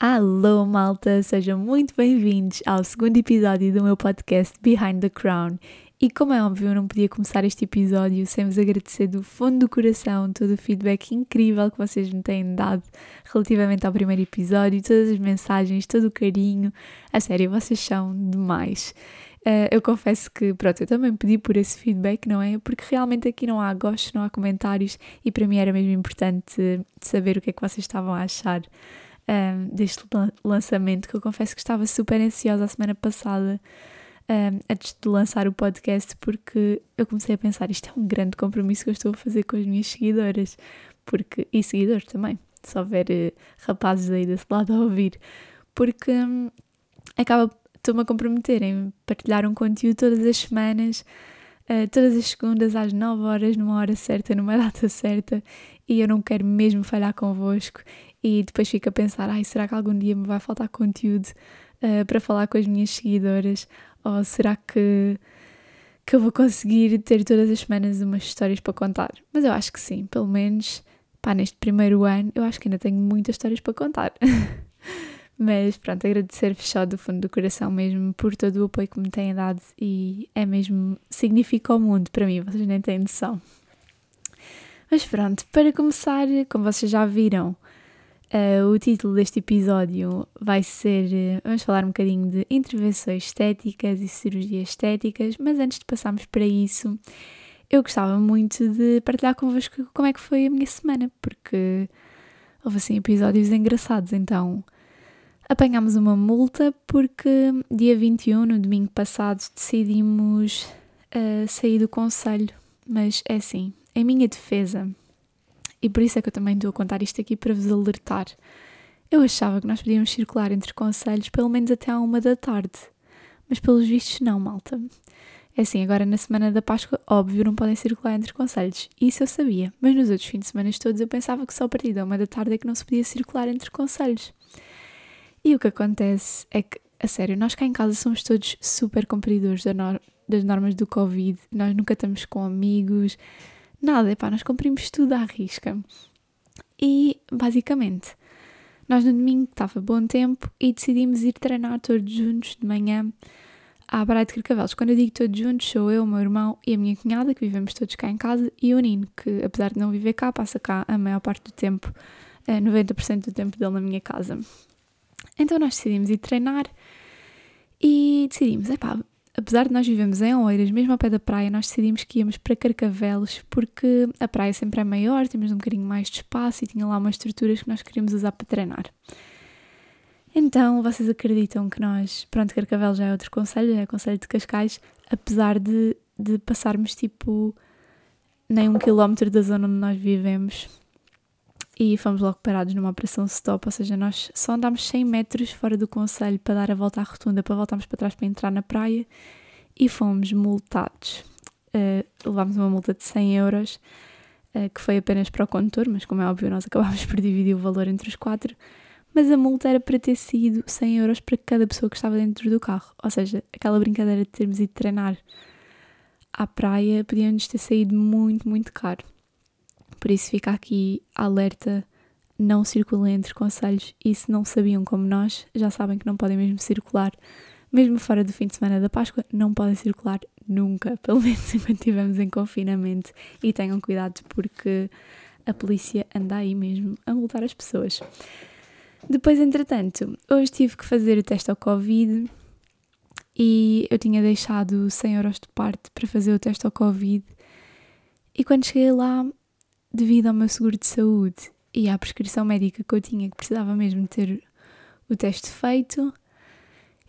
Alô, malta! Sejam muito bem-vindos ao segundo episódio do meu podcast Behind the Crown. E como é óbvio, eu não podia começar este episódio sem vos agradecer do fundo do coração todo o feedback incrível que vocês me têm dado relativamente ao primeiro episódio, todas as mensagens, todo o carinho. A sério, vocês são demais. Uh, eu confesso que, pronto, eu também pedi por esse feedback, não é? Porque realmente aqui não há gostos, não há comentários e para mim era mesmo importante saber o que é que vocês estavam a achar um, deste lançamento, que eu confesso que estava super ansiosa a semana passada, um, antes de lançar o podcast, porque eu comecei a pensar: isto é um grande compromisso que eu estou a fazer com as minhas seguidoras, porque, e seguidores também, se houver uh, rapazes aí desse lado a ouvir, porque um, acaba, estou-me a comprometer em partilhar um conteúdo todas as semanas. Uh, todas as segundas às 9 horas, numa hora certa, numa data certa, e eu não quero mesmo falhar convosco e depois fico a pensar, ai, será que algum dia me vai faltar conteúdo uh, para falar com as minhas seguidoras? Ou será que, que eu vou conseguir ter todas as semanas umas histórias para contar? Mas eu acho que sim, pelo menos pá, neste primeiro ano eu acho que ainda tenho muitas histórias para contar. Mas pronto, agradecer-vos só do fundo do coração mesmo por todo o apoio que me têm dado e é mesmo, significa o mundo para mim, vocês nem têm noção. Mas pronto, para começar, como vocês já viram, Uh, o título deste episódio vai ser. Uh, vamos falar um bocadinho de intervenções estéticas e cirurgias estéticas, mas antes de passarmos para isso, eu gostava muito de partilhar convosco como é que foi a minha semana, porque houve assim episódios engraçados. Então, apanhámos uma multa porque dia 21, no domingo passado, decidimos uh, sair do conselho, mas é assim, em minha defesa e por isso é que eu também estou a contar isto aqui para vos alertar. Eu achava que nós podíamos circular entre conselhos pelo menos até à uma da tarde, mas pelos vistos não, malta. É assim, agora na semana da Páscoa, óbvio, não podem circular entre conselhos. Isso eu sabia, mas nos outros fins de semana todos eu pensava que só a partir da uma da tarde é que não se podia circular entre conselhos. E o que acontece é que, a sério, nós cá em casa somos todos super cumpridores das normas do Covid, nós nunca estamos com amigos, Nada, epá, nós cumprimos tudo à risca. E, basicamente, nós no domingo estava bom tempo e decidimos ir treinar todos juntos de manhã à Praia de Carcavelos. Quando eu digo todos juntos, sou eu, o meu irmão e a minha cunhada, que vivemos todos cá em casa, e o Nino, que apesar de não viver cá, passa cá a maior parte do tempo, 90% eh, do tempo dele na minha casa. Então nós decidimos ir treinar e decidimos, epá, apesar de nós vivemos em Oeiras, mesmo ao pé da praia, nós decidimos que íamos para Carcavelos porque a praia sempre é maior, temos um bocadinho mais de espaço e tinha lá umas estruturas que nós queríamos usar para treinar. Então, vocês acreditam que nós, pronto, Carcavelos já é outro conselho, é conselho de Cascais, apesar de, de passarmos tipo nem um quilómetro da zona onde nós vivemos e fomos logo parados numa operação stop, ou seja, nós só andámos 100 metros fora do conselho para dar a volta à rotunda, para voltarmos para trás para entrar na praia e fomos multados. Uh, levámos uma multa de 100 euros, uh, que foi apenas para o condutor, mas como é óbvio nós acabámos por dividir o valor entre os quatro, mas a multa era para ter sido 100 euros para cada pessoa que estava dentro do carro, ou seja, aquela brincadeira de termos ido treinar à praia podia-nos ter saído muito, muito caro. Por isso fica aqui alerta, não circulem entre conselhos e se não sabiam como nós, já sabem que não podem mesmo circular. Mesmo fora do fim de semana da Páscoa, não podem circular nunca, pelo menos enquanto estivermos em confinamento. E tenham cuidado porque a polícia anda aí mesmo a multar as pessoas. Depois, entretanto, hoje tive que fazer o teste ao Covid e eu tinha deixado 100 euros de parte para fazer o teste ao Covid. E quando cheguei lá, devido ao meu seguro de saúde e à prescrição médica que eu tinha, que precisava mesmo ter o teste feito,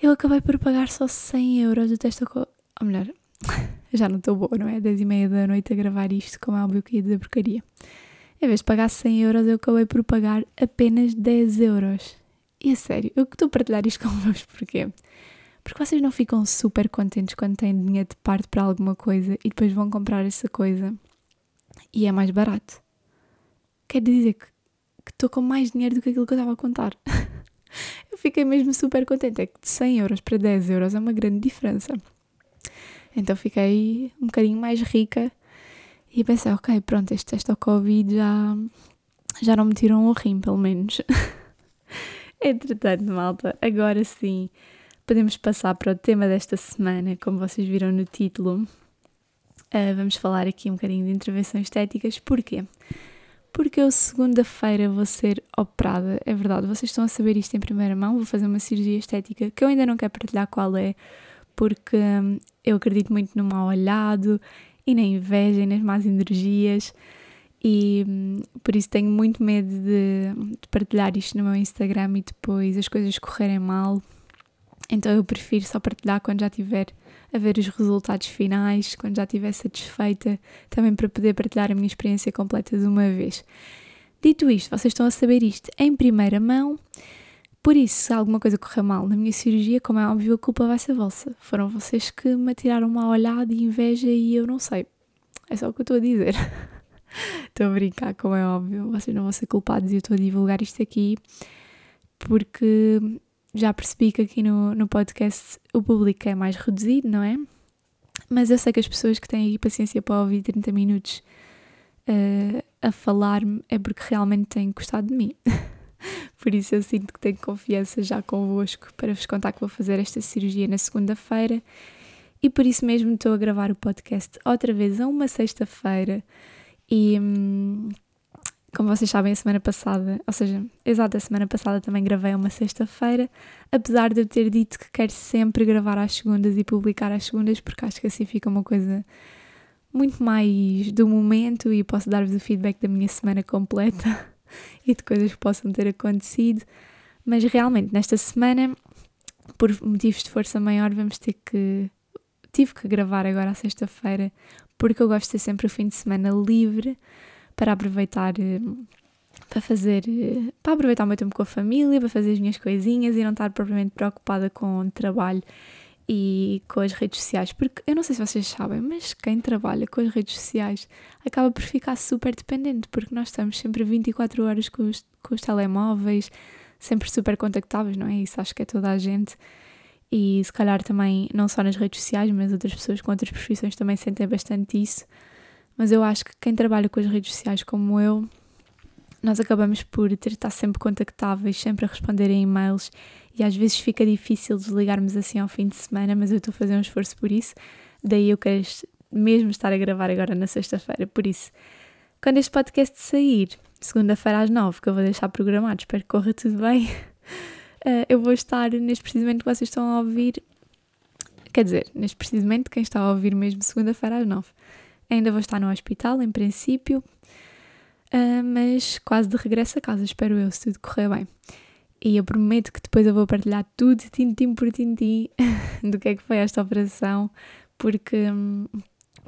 eu acabei por pagar só 100 euros do teste. Ou melhor, já não estou boa, não é? 10 e meia da noite a gravar isto, como é óbvio que ia dizer porcaria. Em vez de pagar 100 euros, eu acabei por pagar apenas 10 euros. E a sério, eu que estou a partilhar isto convosco porquê? Porque vocês não ficam super contentes quando têm dinheiro de parte para alguma coisa e depois vão comprar essa coisa e é mais barato. Quer dizer que estou com mais dinheiro do que aquilo que eu estava a contar. eu fiquei mesmo super contente. É que de 100 euros para 10 euros é uma grande diferença. Então fiquei um bocadinho mais rica e pensei, ok, pronto, este teste ao Covid já, já não me tiram o rim, pelo menos. Entretanto, malta, agora sim podemos passar para o tema desta semana, como vocês viram no título. Uh, vamos falar aqui um bocadinho de intervenções estéticas. Porquê? Porque eu segunda-feira vou ser operada. É verdade, vocês estão a saber isto em primeira mão. Vou fazer uma cirurgia estética que eu ainda não quero partilhar qual é, porque hum, eu acredito muito no mal olhado e na inveja e nas más energias. E hum, por isso tenho muito medo de, de partilhar isto no meu Instagram e depois as coisas correrem mal então eu prefiro só partilhar quando já tiver a ver os resultados finais, quando já estiver satisfeita, também para poder partilhar a minha experiência completa de uma vez. Dito isto, vocês estão a saber isto em primeira mão, por isso, se alguma coisa correr mal na minha cirurgia, como é óbvio, a culpa vai ser vossa. Foram vocês que me tiraram uma olhada e inveja e eu não sei. É só o que eu estou a dizer. estou a brincar, como é óbvio. Vocês não vão ser culpados e eu estou a divulgar isto aqui porque já percebi que aqui no, no podcast o público é mais reduzido, não é? Mas eu sei que as pessoas que têm paciência para ouvir 30 minutos uh, a falar-me é porque realmente têm gostado de mim. Por isso eu sinto que tenho confiança já convosco para vos contar que vou fazer esta cirurgia na segunda-feira e por isso mesmo estou a gravar o podcast outra vez a uma sexta-feira e hum, como vocês sabem, a semana passada, ou seja, exato, a semana passada também gravei uma sexta-feira, apesar de eu ter dito que quero sempre gravar às segundas e publicar às segundas, porque acho que assim fica uma coisa muito mais do momento e posso dar-vos o feedback da minha semana completa e de coisas que possam ter acontecido. Mas realmente, nesta semana, por motivos de força maior, vamos ter que. Tive que gravar agora à sexta-feira, porque eu gosto de ter sempre o fim de semana livre para aproveitar eh, para fazer eh, para aproveitar o meu tempo com a família, para fazer as minhas coisinhas e não estar propriamente preocupada com trabalho e com as redes sociais, porque eu não sei se vocês sabem, mas quem trabalha com as redes sociais acaba por ficar super dependente, porque nós estamos sempre 24 horas com os, com os telemóveis, sempre super contactáveis, não é? Isso acho que é toda a gente. E se calhar também, não só nas redes sociais, mas outras pessoas com outras profissões também sentem bastante isso mas eu acho que quem trabalha com as redes sociais como eu, nós acabamos por ter estar sempre contactáveis, sempre a responder em e-mails e às vezes fica difícil desligarmos assim ao fim de semana, mas eu estou a fazer um esforço por isso. Daí eu quero mesmo estar a gravar agora na sexta-feira. Por isso, quando este podcast sair, segunda-feira às nove, que eu vou deixar programado, espero que corra tudo bem, eh, eu vou estar neste precisamente que vocês estão a ouvir. Quer dizer, neste precisamente quem está a ouvir mesmo segunda-feira às nove. Ainda vou estar no hospital, em princípio, uh, mas quase de regresso a casa, espero eu, se tudo correr bem. E eu prometo que depois eu vou partilhar tudo, tintim por tintim, do que é que foi esta operação, porque hum,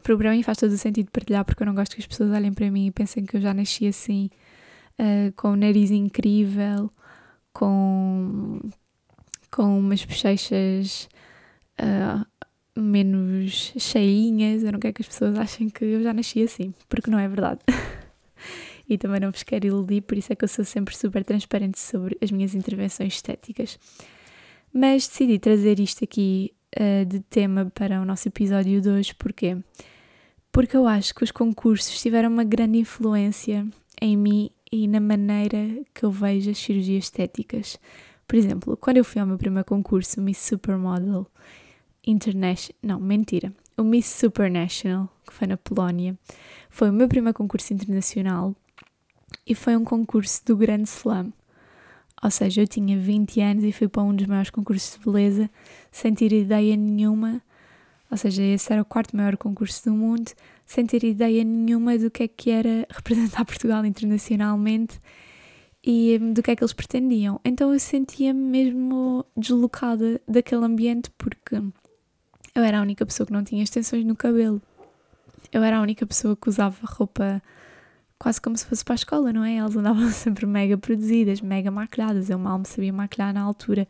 para mim faz todo o sentido partilhar, porque eu não gosto que as pessoas olhem para mim e pensem que eu já nasci assim, uh, com um nariz incrível, com, com umas bochechas uh, menos cheinhas. Eu não quero que as pessoas achem que eu já nasci assim, porque não é verdade. e também não vos quero iludir, por isso é que eu sou sempre super transparente sobre as minhas intervenções estéticas. Mas decidi trazer isto aqui uh, de tema para o nosso episódio de hoje, porquê? Porque eu acho que os concursos tiveram uma grande influência em mim e na maneira que eu vejo as cirurgias estéticas. Por exemplo, quando eu fui ao meu primeiro concurso, Miss Supermodel, International. Não, mentira. O Miss Supernational, que foi na Polónia, foi o meu primeiro concurso internacional e foi um concurso do Grande Slam. Ou seja, eu tinha 20 anos e fui para um dos maiores concursos de beleza sem ter ideia nenhuma. Ou seja, esse era o quarto maior concurso do mundo, sem ter ideia nenhuma do que é que era representar Portugal internacionalmente e do que é que eles pretendiam. Então eu sentia-me mesmo deslocada daquele ambiente porque eu era a única pessoa que não tinha extensões no cabelo. Eu era a única pessoa que usava roupa quase como se fosse para a escola, não é? Elas andavam sempre mega produzidas, mega maquilhadas. Eu mal me sabia maquilhar na altura.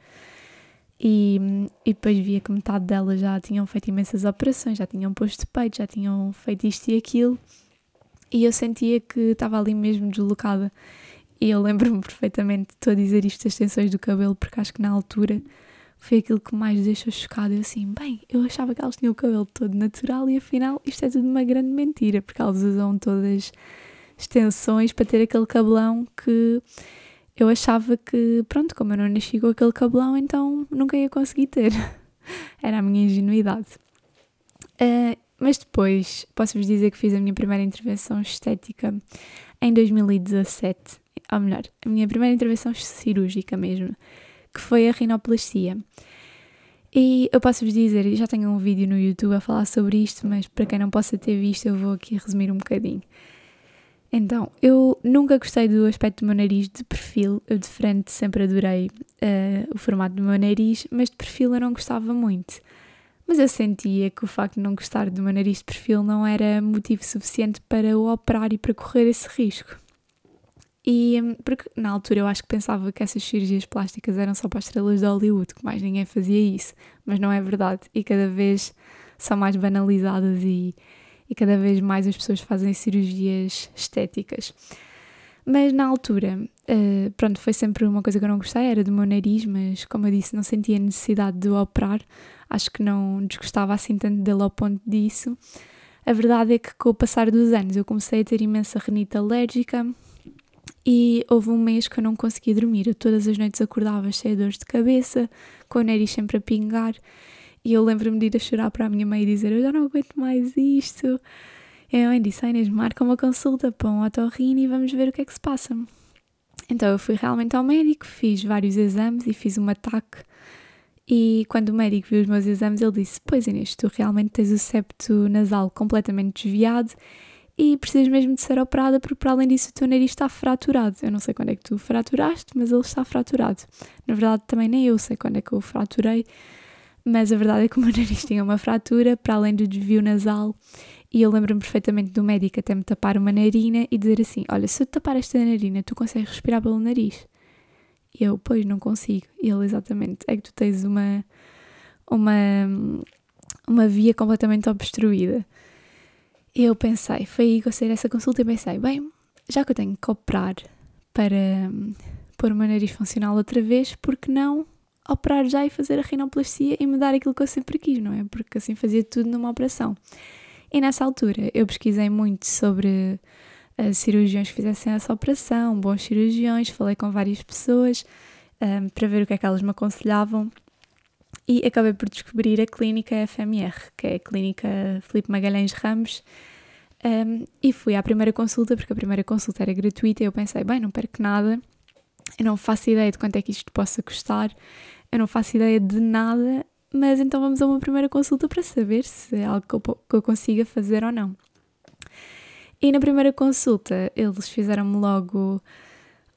E, e depois via que metade delas já tinham feito imensas operações, já tinham posto peito, já tinham feito isto e aquilo. E eu sentia que estava ali mesmo deslocada. E eu lembro-me perfeitamente, estou a dizer isto das tensões do cabelo, porque acho que na altura foi aquilo que mais deixou chocada. Eu assim, bem, eu achava que elas tinham o cabelo todo natural e afinal isto é tudo uma grande mentira, porque elas usam todas extensões para ter aquele cabelão que eu achava que, pronto, como eu não nasci com aquele cabelão, então nunca ia conseguir ter. Era a minha ingenuidade. Uh, mas depois, posso-vos dizer que fiz a minha primeira intervenção estética em 2017. Ou melhor, a minha primeira intervenção cirúrgica mesmo, que foi a rinoplastia. E eu posso-vos dizer, já tenho um vídeo no YouTube a falar sobre isto, mas para quem não possa ter visto, eu vou aqui resumir um bocadinho. Então, eu nunca gostei do aspecto do meu nariz de perfil. Eu de frente sempre adorei uh, o formato do meu nariz, mas de perfil eu não gostava muito. Mas eu sentia que o facto de não gostar do meu nariz de perfil não era motivo suficiente para o operar e para correr esse risco. E hum, porque na altura eu acho que pensava que essas cirurgias plásticas eram só para as estrelas de Hollywood, que mais ninguém fazia isso, mas não é verdade e cada vez são mais banalizadas e e cada vez mais as pessoas fazem cirurgias estéticas. Mas na altura, uh, pronto, foi sempre uma coisa que eu não gostei, era do meu nariz, mas como eu disse, não sentia necessidade de o operar, acho que não desgostava assim tanto dele ao ponto disso. A verdade é que com o passar dos anos eu comecei a ter imensa renite alérgica e houve um mês que eu não conseguia dormir. Eu todas as noites acordava cheia de dores de cabeça, com o nariz sempre a pingar e eu lembro-me de ir a chorar para a minha mãe e dizer: Eu já não aguento mais isto. E a mãe disse: Inês, marca uma consulta para um otorrino e vamos ver o que é que se passa. Então eu fui realmente ao médico, fiz vários exames e fiz um ataque. E quando o médico viu os meus exames, ele disse: Pois Inês, tu realmente tens o septo nasal completamente desviado e precisas mesmo de ser operada porque, para além disso, o teu nariz está fraturado. Eu não sei quando é que tu fraturaste, mas ele está fraturado. Na verdade, também nem eu sei quando é que eu fraturei mas a verdade é que o meu nariz tinha uma fratura, para além do desvio nasal, e eu lembro-me perfeitamente do médico até me tapar uma narina e dizer assim: Olha, se eu te tapar esta narina, tu consegues respirar pelo nariz? E eu, pois, não consigo. E ele, exatamente, é que tu tens uma, uma, uma via completamente obstruída. Eu pensei, foi aí que eu saí dessa consulta e pensei: bem, já que eu tenho que operar para um, pôr o meu nariz funcional outra vez, por que não operar já e fazer a rinoplastia e mudar aquilo que eu sempre quis, não é? Porque assim fazia tudo numa operação. E nessa altura eu pesquisei muito sobre uh, cirurgiões que fizessem essa operação, bons cirurgiões, falei com várias pessoas um, para ver o que é que elas me aconselhavam e acabei por descobrir a clínica FMR, que é a clínica Felipe Magalhães Ramos. Um, e fui à primeira consulta, porque a primeira consulta era gratuita, e eu pensei, bem, não perco nada, eu não faço ideia de quanto é que isto possa custar, eu não faço ideia de nada, mas então vamos a uma primeira consulta para saber se é algo que eu, que eu consiga fazer ou não. E na primeira consulta eles fizeram-me logo,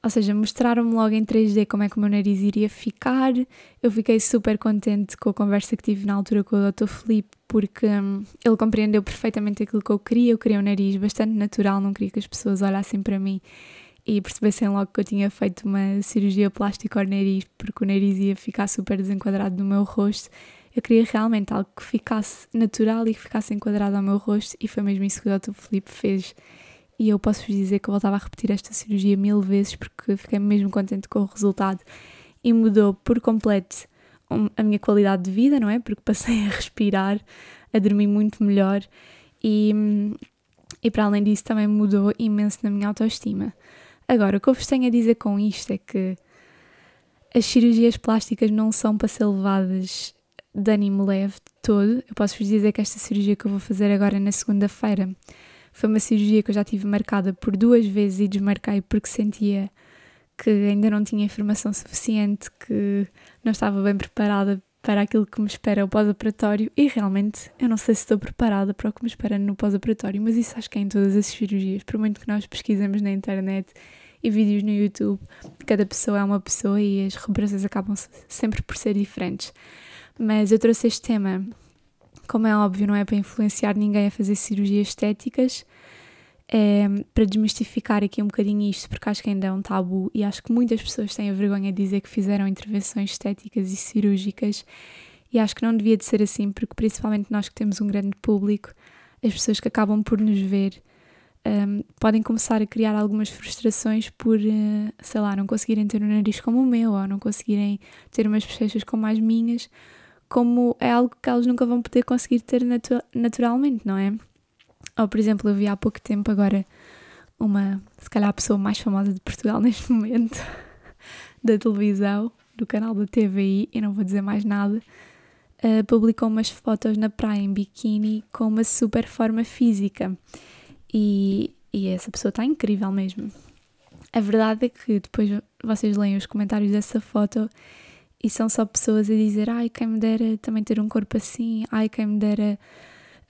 ou seja, mostraram-me logo em 3D como é que o meu nariz iria ficar. Eu fiquei super contente com a conversa que tive na altura com o Dr. Felipe, porque hum, ele compreendeu perfeitamente aquilo que eu queria. Eu queria um nariz bastante natural, não queria que as pessoas olhassem para mim e percebessem logo que eu tinha feito uma cirurgia plástica ao nariz, porque o nariz ia ficar super desenquadrado no meu rosto. Eu queria realmente algo que ficasse natural e que ficasse enquadrado ao meu rosto, e foi mesmo isso que o Dr. Felipe fez. E eu posso vos dizer que eu voltava a repetir esta cirurgia mil vezes, porque fiquei mesmo contente com o resultado e mudou por completo a minha qualidade de vida, não é? Porque passei a respirar, a dormir muito melhor e, e para além disso também mudou imenso na minha autoestima. Agora, o que eu vos tenho a dizer com isto é que as cirurgias plásticas não são para ser levadas de ânimo leve todo. Eu posso vos dizer que esta cirurgia que eu vou fazer agora na segunda-feira foi uma cirurgia que eu já tive marcada por duas vezes e desmarquei porque sentia que ainda não tinha informação suficiente, que não estava bem preparada para aquilo que me espera o pós-operatório e realmente eu não sei se estou preparada para o que me espera no pós-operatório, mas isso acho que é em todas as cirurgias, por muito que nós pesquisemos na internet e vídeos no YouTube, cada pessoa é uma pessoa e as recuperações acabam sempre por ser diferentes. Mas eu trouxe este tema, como é óbvio, não é para influenciar ninguém a fazer cirurgias estéticas, é, para desmistificar aqui um bocadinho isto, porque acho que ainda é um tabu e acho que muitas pessoas têm a vergonha de dizer que fizeram intervenções estéticas e cirúrgicas e acho que não devia de ser assim, porque principalmente nós que temos um grande público, as pessoas que acabam por nos ver um, podem começar a criar algumas frustrações por, uh, sei lá, não conseguirem ter um nariz como o meu ou não conseguirem ter umas bochechas como as minhas, como é algo que elas nunca vão poder conseguir ter natu naturalmente, não é? Ou, por exemplo, eu vi há pouco tempo agora uma, se calhar, a pessoa mais famosa de Portugal neste momento, da televisão, do canal da TVI, e não vou dizer mais nada, uh, publicou umas fotos na praia em biquíni com uma super forma física. E, e essa pessoa está incrível mesmo. A verdade é que depois vocês leem os comentários dessa foto e são só pessoas a dizer: Ai, quem me dera também ter um corpo assim, ai, quem me dera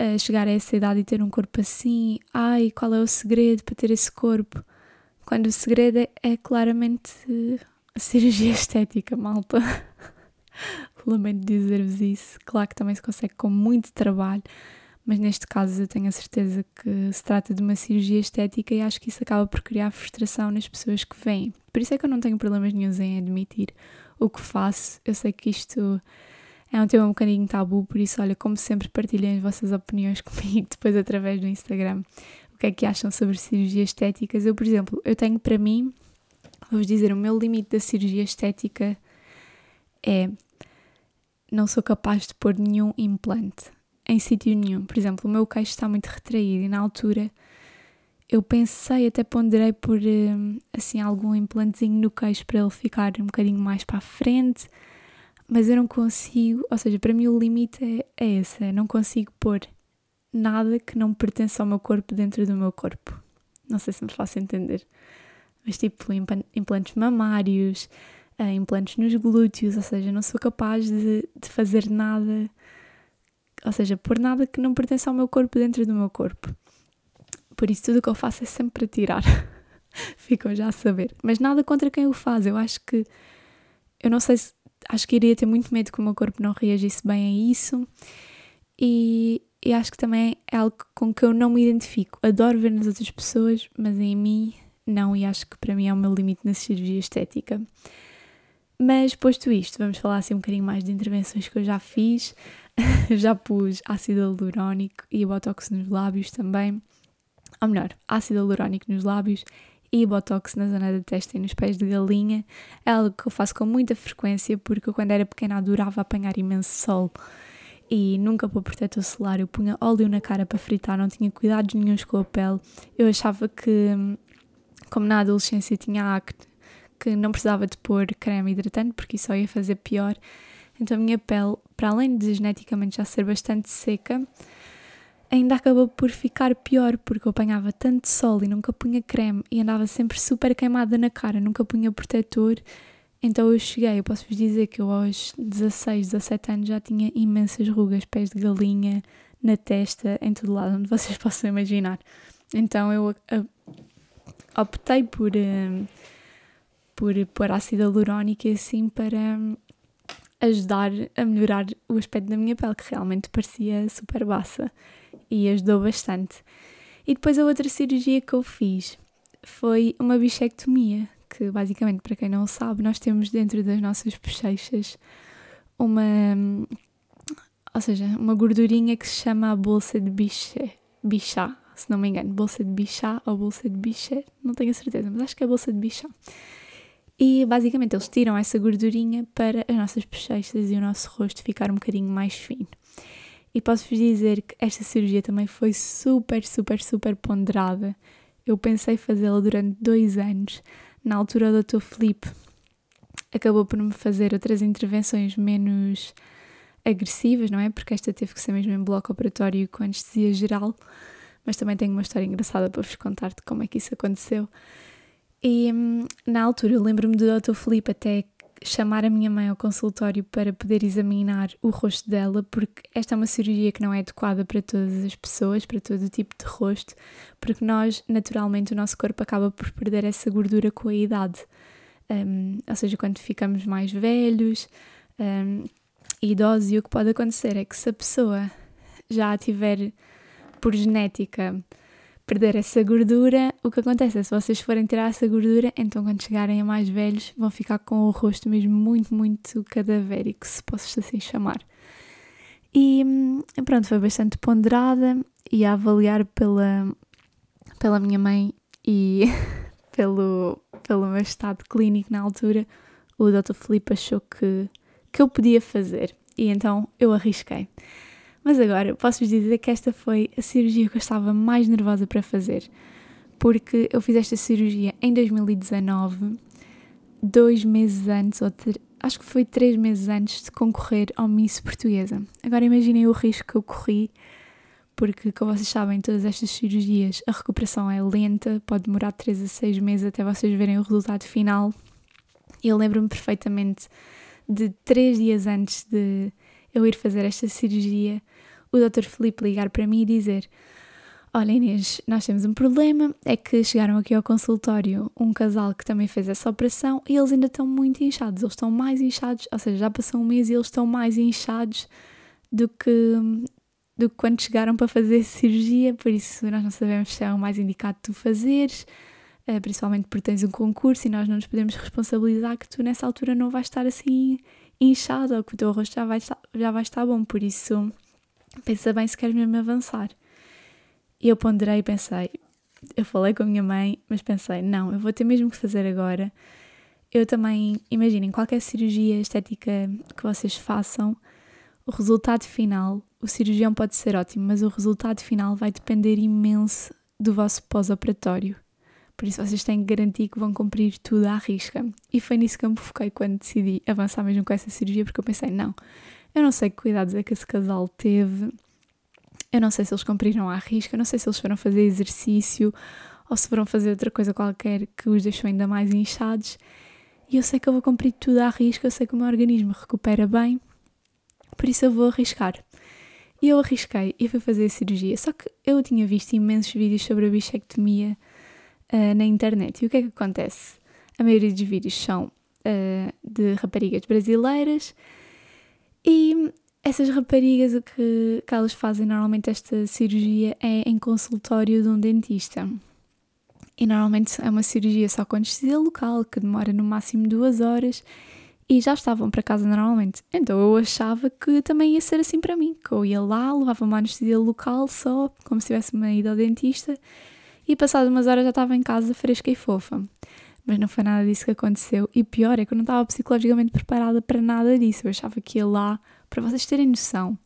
uh, chegar a essa idade e ter um corpo assim, ai, qual é o segredo para ter esse corpo? Quando o segredo é, é claramente a cirurgia estética, malta. Lamento dizer-vos isso. Claro que também se consegue com muito trabalho, mas neste caso eu tenho a certeza que se trata de uma cirurgia estética e acho que isso acaba por criar frustração nas pessoas que vêm. Por isso é que eu não tenho problemas nenhums em admitir o que faço. Eu sei que isto é um tema um bocadinho tabu, por isso, olha, como sempre, partilhem as vossas opiniões comigo depois através do Instagram. O que é que acham sobre cirurgias estéticas? Eu, por exemplo, eu tenho para mim, vou-vos dizer, o meu limite da cirurgia estética é não sou capaz de pôr nenhum implante em sítio nenhum. Por exemplo, o meu queixo está muito retraído e na altura eu pensei, até ponderei por hum, assim algum implantezinho no queixo para ele ficar um bocadinho mais para a frente, mas eu não consigo, ou seja, para mim o limite é, é esse, é não consigo pôr nada que não pertença ao meu corpo dentro do meu corpo. Não sei se me faço entender. Mas tipo implantes mamários, eh, implantes nos glúteos, ou seja, não sou capaz de, de fazer nada ou seja, por nada que não pertence ao meu corpo dentro do meu corpo. Por isso, tudo o que eu faço é sempre para tirar. Ficam já a saber. Mas nada contra quem o faz. Eu acho que. Eu não sei se. Acho que iria ter muito medo que o meu corpo não reagisse bem a isso. E, e acho que também é algo com que eu não me identifico. Adoro ver nas outras pessoas, mas em mim não. E acho que para mim é o meu limite na cirurgia estética. Mas posto isto, vamos falar assim um bocadinho mais de intervenções que eu já fiz. já pus ácido hialurónico e botox nos lábios também. Ou melhor, ácido hialurónico nos lábios e botox na zona da testa e nos pés de galinha. É algo que eu faço com muita frequência porque eu, quando era pequena, adorava apanhar imenso sol e nunca pôr protetor solar. Eu punha óleo na cara para fritar, não tinha cuidados nenhums com a pele. Eu achava que, como na adolescência tinha acne, que não precisava de pôr creme hidratante porque isso só ia fazer pior. Então a minha pele, para além de geneticamente já ser bastante seca, ainda acabou por ficar pior porque eu apanhava tanto sol e nunca punha creme e andava sempre super queimada na cara, nunca punha protetor. Então eu cheguei, eu posso vos dizer que eu aos 16, 17 anos já tinha imensas rugas, pés de galinha, na testa, em todo lado, onde vocês possam imaginar. Então eu uh, optei por, uh, por pôr ácido hialurónico assim para ajudar a melhorar o aspecto da minha pele, que realmente parecia super baça e ajudou bastante. E depois a outra cirurgia que eu fiz foi uma bichectomia, que basicamente, para quem não sabe, nós temos dentro das nossas bochechas uma, ou seja, uma gordurinha que se chama a bolsa de bicha, bichá, se não me engano, bolsa de bichá ou bolsa de bicha, não tenho a certeza, mas acho que é bolsa de bichá. E basicamente eles tiram essa gordurinha para as nossas bochechas e o nosso rosto ficar um bocadinho mais fino. E posso-vos dizer que esta cirurgia também foi super, super, super ponderada. Eu pensei fazê-la durante dois anos. Na altura, o Dr. Felipe acabou por me fazer outras intervenções menos agressivas, não é? Porque esta teve que ser mesmo em bloco operatório com anestesia geral. Mas também tenho uma história engraçada para vos contar de como é que isso aconteceu. E hum, na altura eu lembro-me do Dr. Felipe até chamar a minha mãe ao consultório para poder examinar o rosto dela, porque esta é uma cirurgia que não é adequada para todas as pessoas, para todo o tipo de rosto, porque nós, naturalmente, o nosso corpo acaba por perder essa gordura com a idade. Um, ou seja, quando ficamos mais velhos, um, idosos, e o que pode acontecer é que se a pessoa já tiver por genética perder essa gordura, o que acontece é se vocês forem tirar essa gordura, então quando chegarem a mais velhos vão ficar com o rosto mesmo muito, muito cadavérico, se posso assim chamar. E hum, pronto, foi bastante ponderada e a avaliar pela, pela minha mãe e pelo, pelo meu estado clínico na altura, o Dr. Felipe achou que, que eu podia fazer e então eu arrisquei. Mas agora posso-vos dizer que esta foi a cirurgia que eu estava mais nervosa para fazer, porque eu fiz esta cirurgia em 2019, dois meses antes, ou acho que foi três meses antes de concorrer ao Miss Portuguesa. Agora imaginem o risco que eu corri, porque, como vocês sabem, todas estas cirurgias a recuperação é lenta, pode demorar três a seis meses até vocês verem o resultado final. E eu lembro-me perfeitamente de três dias antes de eu ir fazer esta cirurgia, o Dr. Felipe ligar para mim e dizer: Olha, Inês, nós temos um problema, é que chegaram aqui ao consultório um casal que também fez essa operação e eles ainda estão muito inchados, eles estão mais inchados, ou seja, já passou um mês e eles estão mais inchados do que, do que quando chegaram para fazer cirurgia, por isso nós não sabemos se é o mais indicado tu fazeres, eh, principalmente porque tens um concurso e nós não nos podemos responsabilizar que tu nessa altura não vais estar assim inchado ou que o teu rosto já vai estar, já vai estar bom, por isso pensa bem se queres mesmo avançar. E eu ponderei e pensei, eu falei com a minha mãe, mas pensei, não, eu vou ter mesmo que fazer agora. Eu também, imaginem, qualquer cirurgia estética que vocês façam, o resultado final, o cirurgião pode ser ótimo, mas o resultado final vai depender imenso do vosso pós-operatório. Por isso vocês têm que garantir que vão cumprir tudo à risca. E foi nisso que eu me foquei quando decidi avançar mesmo com essa cirurgia, porque eu pensei, não, eu não sei que cuidados é que esse casal teve, eu não sei se eles cumpriram à risca, eu não sei se eles foram fazer exercício ou se foram fazer outra coisa qualquer que os deixou ainda mais inchados. E eu sei que eu vou cumprir tudo à risca, eu sei que o meu organismo recupera bem, por isso eu vou arriscar. E eu arrisquei e fui fazer a cirurgia. Só que eu tinha visto imensos vídeos sobre a bichectomia uh, na internet. E o que é que acontece? A maioria dos vídeos são uh, de raparigas brasileiras e essas raparigas, o que, que elas fazem normalmente esta cirurgia é em consultório de um dentista. E normalmente é uma cirurgia só com anestesia local, que demora no máximo duas horas, e já estavam para casa normalmente. Então eu achava que também ia ser assim para mim, que eu ia lá, levava uma anestesia local só, como se tivesse uma ida ao dentista, e passado umas horas já estava em casa fresca e fofa. Mas não foi nada disso que aconteceu, e pior é que eu não estava psicologicamente preparada para nada disso. Eu achava que ia lá para vocês terem noção,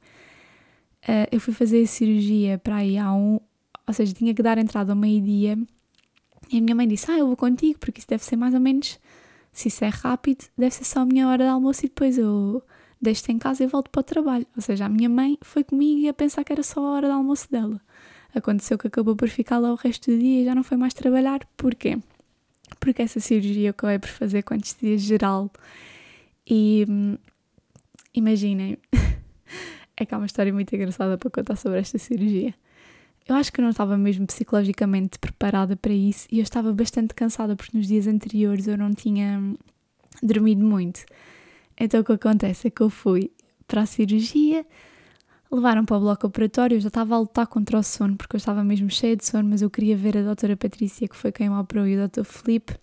uh, eu fui fazer a cirurgia para aí há um. Ou seja, tinha que dar entrada ao meio-dia. E a minha mãe disse: Ah, eu vou contigo, porque isso deve ser mais ou menos. Se isso é rápido, deve ser só a minha hora de almoço e depois eu deixo-te em casa e volto para o trabalho. Ou seja, a minha mãe foi comigo a pensar que era só a hora de almoço dela. Aconteceu que acabou por ficar lá o resto do dia e já não foi mais trabalhar. Porquê? Porque essa cirurgia eu acabei por fazer com anestesia geral e imaginem, é que há uma história muito engraçada para contar sobre esta cirurgia. Eu acho que eu não estava mesmo psicologicamente preparada para isso e eu estava bastante cansada porque nos dias anteriores eu não tinha dormido muito. Então o que acontece é que eu fui para a cirurgia, levaram para o bloco operatório, eu já estava a lutar contra o sono porque eu estava mesmo cheia de sono, mas eu queria ver a doutora Patrícia, que foi quem me operou, e o doutor Felipe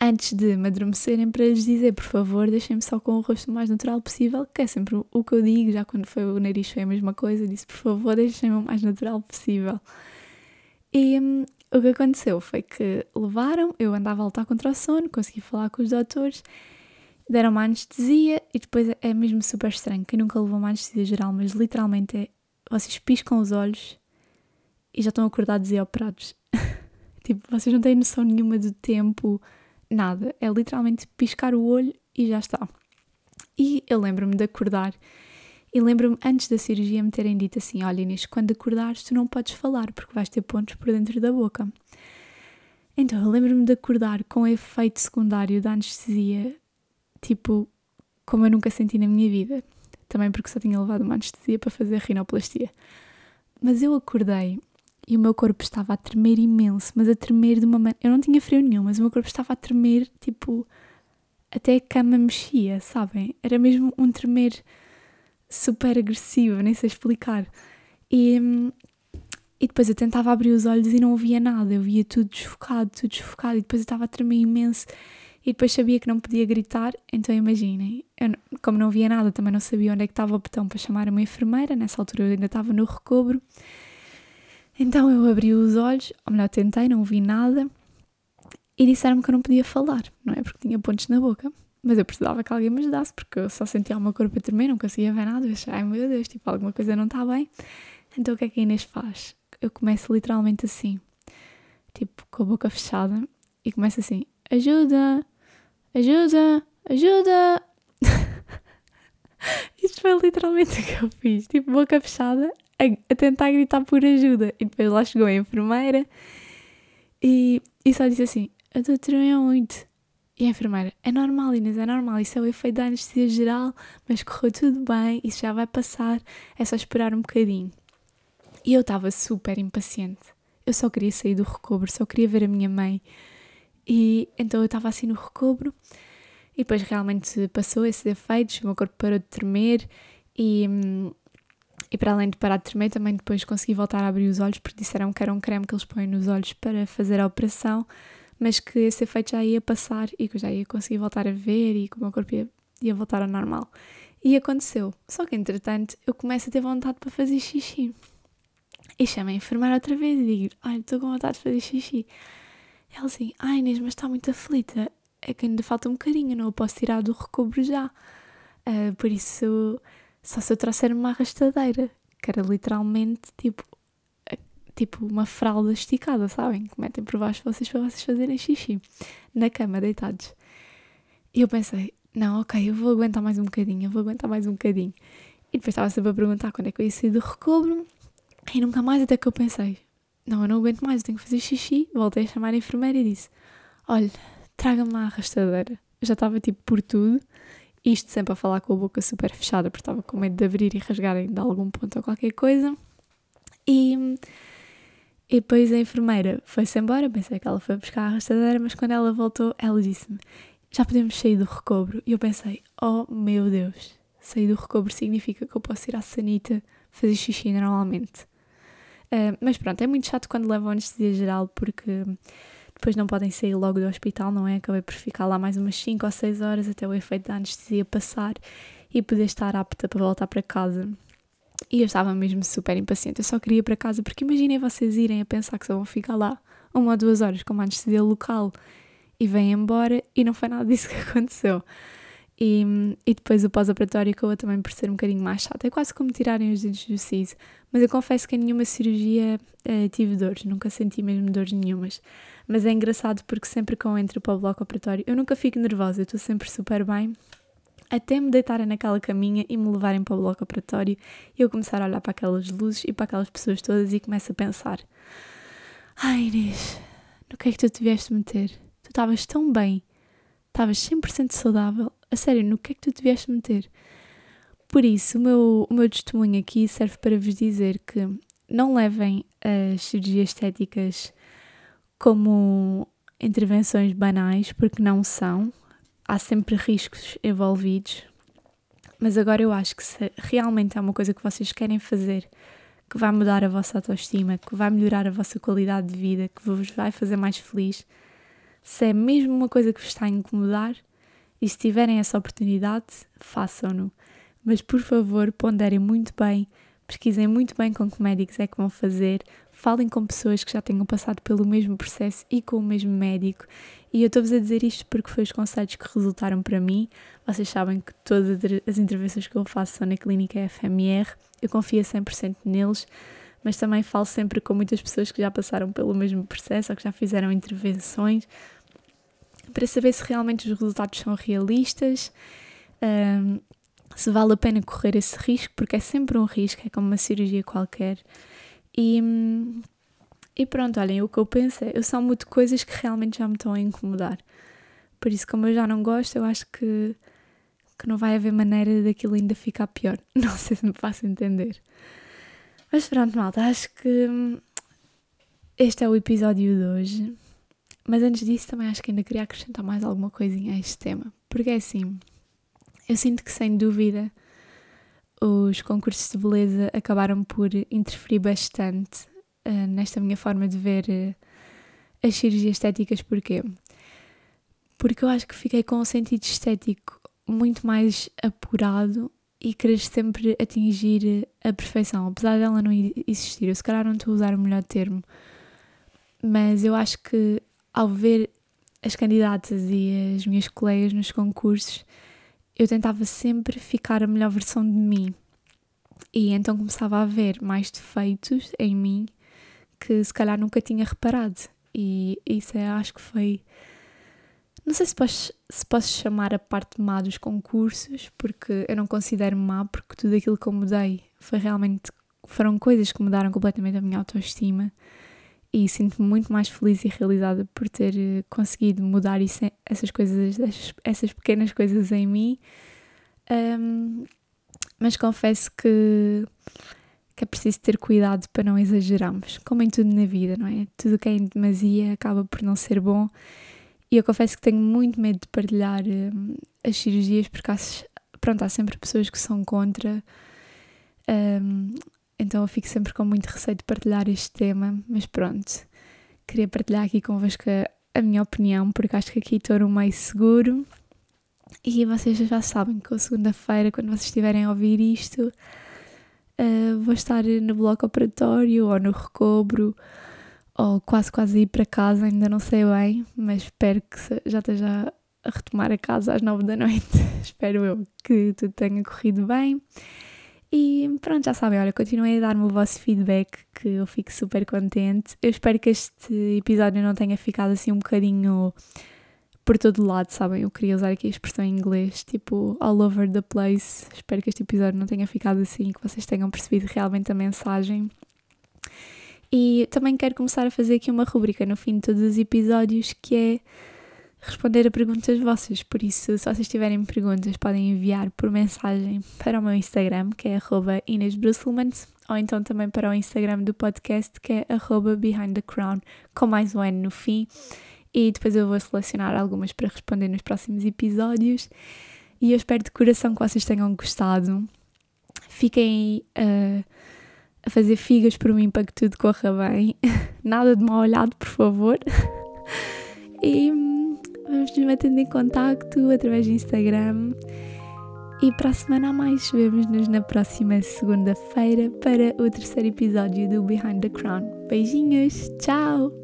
antes de me adormecerem para lhes dizer, por favor, deixem-me só com o rosto o mais natural possível, que é sempre o que eu digo, já quando foi o nariz foi a mesma coisa, disse, por favor, deixem-me o mais natural possível. E hum, o que aconteceu foi que levaram, eu andava a lutar contra o sono, consegui falar com os doutores, deram uma anestesia e depois é mesmo super estranho, quem nunca levou uma anestesia geral, mas literalmente é, vocês piscam os olhos e já estão acordados e operados. tipo, vocês não têm noção nenhuma do tempo, nada. É literalmente piscar o olho e já está. E eu lembro-me de acordar e lembro-me antes da cirurgia me terem dito assim: Olha, Inês, quando acordares tu não podes falar porque vais ter pontos por dentro da boca. Então eu lembro-me de acordar com o efeito secundário da anestesia, tipo, como eu nunca senti na minha vida. Também porque só tinha levado uma anestesia para fazer rinoplastia. Mas eu acordei e o meu corpo estava a tremer imenso, mas a tremer de uma maneira. Eu não tinha frio nenhum, mas o meu corpo estava a tremer, tipo. Até a cama mexia, sabem? Era mesmo um tremer super agressivo, nem sei explicar. E, e depois eu tentava abrir os olhos e não via nada, eu via tudo desfocado, tudo desfocado, e depois eu estava a tremer imenso. E depois sabia que não podia gritar, então imaginem, eu, como não via nada, também não sabia onde é que estava o botão para chamar uma enfermeira, nessa altura eu ainda estava no recobro. Então eu abri os olhos, ou melhor, tentei, não vi nada, e disseram-me que eu não podia falar, não é? Porque tinha pontos na boca. Mas eu precisava que alguém me ajudasse, porque eu só sentia uma corpo a tremer, não conseguia ver nada. Achei, ai meu Deus, tipo, alguma coisa não está bem. Então o que é que a Inês faz? Eu começo literalmente assim, tipo, com a boca fechada, e começo assim: ajuda, ajuda, ajuda. Isto foi literalmente o que eu fiz, tipo, boca fechada, a, tentar gritar por ajuda. E depois lá chegou a enfermeira e, e só disse assim: a doutora é muito. E a enfermeira, é normal, Inês, é normal, isso é o efeito da anestesia geral, mas correu tudo bem, isso já vai passar, é só esperar um bocadinho. E eu estava super impaciente. Eu só queria sair do recobro, só queria ver a minha mãe. E então eu estava assim no recobro, e depois realmente passou esses efeitos, o meu corpo parou de tremer, e, e para além de parar de tremer, também depois consegui voltar a abrir os olhos, porque disseram que era um creme que eles põem nos olhos para fazer a operação mas que esse efeito já ia passar e que eu já ia conseguir voltar a ver e que o meu corpo ia, ia voltar ao normal. E aconteceu. Só que, entretanto, eu começo a ter vontade para fazer xixi. E chamo a enfermeira outra vez e digo: Olha, estou com vontade de fazer xixi. Ela assim: Ai, Inês, mas está muito aflita. É que ainda falta um bocadinho, não a posso tirar do recobro já. Uh, por isso, só se eu trouxer uma arrastadeira, que era literalmente tipo tipo uma fralda esticada, sabem? Que metem por baixo vocês para vocês fazerem xixi na cama, deitados. E eu pensei, não, ok, eu vou aguentar mais um bocadinho, eu vou aguentar mais um bocadinho. E depois estava sempre a perguntar quando é que eu ia sair do recobro e nunca mais até que eu pensei, não, eu não aguento mais, eu tenho que fazer xixi. Voltei a chamar a enfermeira e disse, olha, traga-me a arrastadeira. Eu já estava tipo por tudo, isto sempre a falar com a boca super fechada, porque estava com medo de abrir e rasgar de algum ponto ou qualquer coisa. E e depois a enfermeira foi-se embora, pensei que ela foi buscar a arrastadeira, mas quando ela voltou, ela disse-me: Já podemos sair do recobro. E eu pensei: Oh meu Deus, sair do recobro significa que eu posso ir à sanita fazer xixi normalmente. Uh, mas pronto, é muito chato quando levam anestesia geral porque depois não podem sair logo do hospital, não é? Acabei por ficar lá mais umas 5 ou 6 horas até o efeito da anestesia passar e poder estar apta para voltar para casa. E eu estava mesmo super impaciente. Eu só queria ir para casa, porque imaginem vocês irem a pensar que só vão ficar lá uma ou duas horas com uma anestesia local e vêm embora e não foi nada disso que aconteceu. E, e depois o pós-operatório acabou também por ser um bocadinho mais chato. É quase como tirarem os dedos do siso. Mas eu confesso que em nenhuma cirurgia eh, tive dores, nunca senti mesmo dores nenhumas. Mas é engraçado porque sempre que eu entro para o bloco operatório eu nunca fico nervosa, eu estou sempre super bem até me deitarem naquela caminha e me levarem para o bloco operatório e eu começar a olhar para aquelas luzes e para aquelas pessoas todas e começo a pensar: Ai Inês, no que é que tu te vieste meter? Tu estavas tão bem, estavas 100% saudável, a sério, no que é que tu te vieste meter? Por isso, o meu, o meu testemunho aqui serve para vos dizer que não levem as cirurgias estéticas como intervenções banais, porque não são. Há sempre riscos envolvidos, mas agora eu acho que se realmente é uma coisa que vocês querem fazer, que vai mudar a vossa autoestima, que vai melhorar a vossa qualidade de vida, que vos vai fazer mais feliz, se é mesmo uma coisa que vos está a incomodar e se tiverem essa oportunidade, façam-no. Mas por favor, ponderem muito bem, pesquisem muito bem com que médicos é que vão fazer, falem com pessoas que já tenham passado pelo mesmo processo e com o mesmo médico e eu estou-vos a dizer isto porque foi os conselhos que resultaram para mim. Vocês sabem que todas as intervenções que eu faço são na clínica FMR, eu confio 100% neles, mas também falo sempre com muitas pessoas que já passaram pelo mesmo processo ou que já fizeram intervenções para saber se realmente os resultados são realistas, um, se vale a pena correr esse risco, porque é sempre um risco, é como uma cirurgia qualquer. E, e pronto, olhem, o que eu penso é, eu só mudo coisas que realmente já me estão a incomodar. Por isso, como eu já não gosto, eu acho que, que não vai haver maneira daquilo ainda ficar pior. Não sei se me faço entender. Mas pronto, malta, acho que hum, este é o episódio de hoje. Mas antes disso, também acho que ainda queria acrescentar mais alguma coisinha a este tema. Porque é assim, eu sinto que sem dúvida os concursos de beleza acabaram por interferir bastante uh, nesta minha forma de ver uh, as cirurgias estéticas. Porquê? Porque eu acho que fiquei com um sentido estético muito mais apurado e querer sempre atingir a perfeição, apesar dela não existir. Eu se calhar não estou a usar o melhor termo, mas eu acho que ao ver as candidatas e as minhas colegas nos concursos, eu tentava sempre ficar a melhor versão de mim. E então começava a ver mais defeitos em mim que se calhar nunca tinha reparado. E isso é, acho que foi. Não sei se posso, se posso chamar a parte má dos concursos, porque eu não considero má, porque tudo aquilo que eu mudei foi realmente. foram coisas que mudaram completamente a minha autoestima e sinto-me muito mais feliz e realizada por ter eh, conseguido mudar isso, essas coisas, essas pequenas coisas em mim. Um, mas confesso que, que é preciso ter cuidado para não exagerarmos, como em tudo na vida, não é? Tudo que é em demasia acaba por não ser bom. E eu confesso que tenho muito medo de partilhar um, as cirurgias, porque há, pronto, há sempre pessoas que são contra. Então eu fico sempre com muito receio de partilhar este tema, mas pronto, queria partilhar aqui convosco a, a minha opinião, porque acho que aqui estou no meio seguro. E vocês já sabem que segunda-feira, quando vocês estiverem a ouvir isto, uh, vou estar no bloco operatório ou no recobro, ou quase quase ir para casa, ainda não sei bem, mas espero que já esteja a retomar a casa às nove da noite. espero eu que tudo tenha corrido bem. E pronto, já sabem, olha, continuem a dar-me o vosso feedback, que eu fico super contente. Eu espero que este episódio não tenha ficado assim um bocadinho por todo lado, sabem? Eu queria usar aqui a expressão em inglês, tipo all over the place. Espero que este episódio não tenha ficado assim, que vocês tenham percebido realmente a mensagem. E também quero começar a fazer aqui uma rubrica no fim de todos os episódios que é responder a perguntas vossas. Por isso, se vocês tiverem perguntas, podem enviar por mensagem para o meu Instagram, que é @inesbrusselman, ou então também para o Instagram do podcast, que é @behindthecrown, com mais um N no fim. E depois eu vou selecionar algumas para responder nos próximos episódios. E eu espero de coração que vocês tenham gostado. Fiquem uh, a fazer figas por mim para que tudo corra bem. Nada de mal olhado, por favor. e vamos nos mantendo em contacto através do Instagram. E para a semana a mais, vemos-nos na próxima segunda-feira para o terceiro episódio do Behind the Crown. Beijinhos, tchau!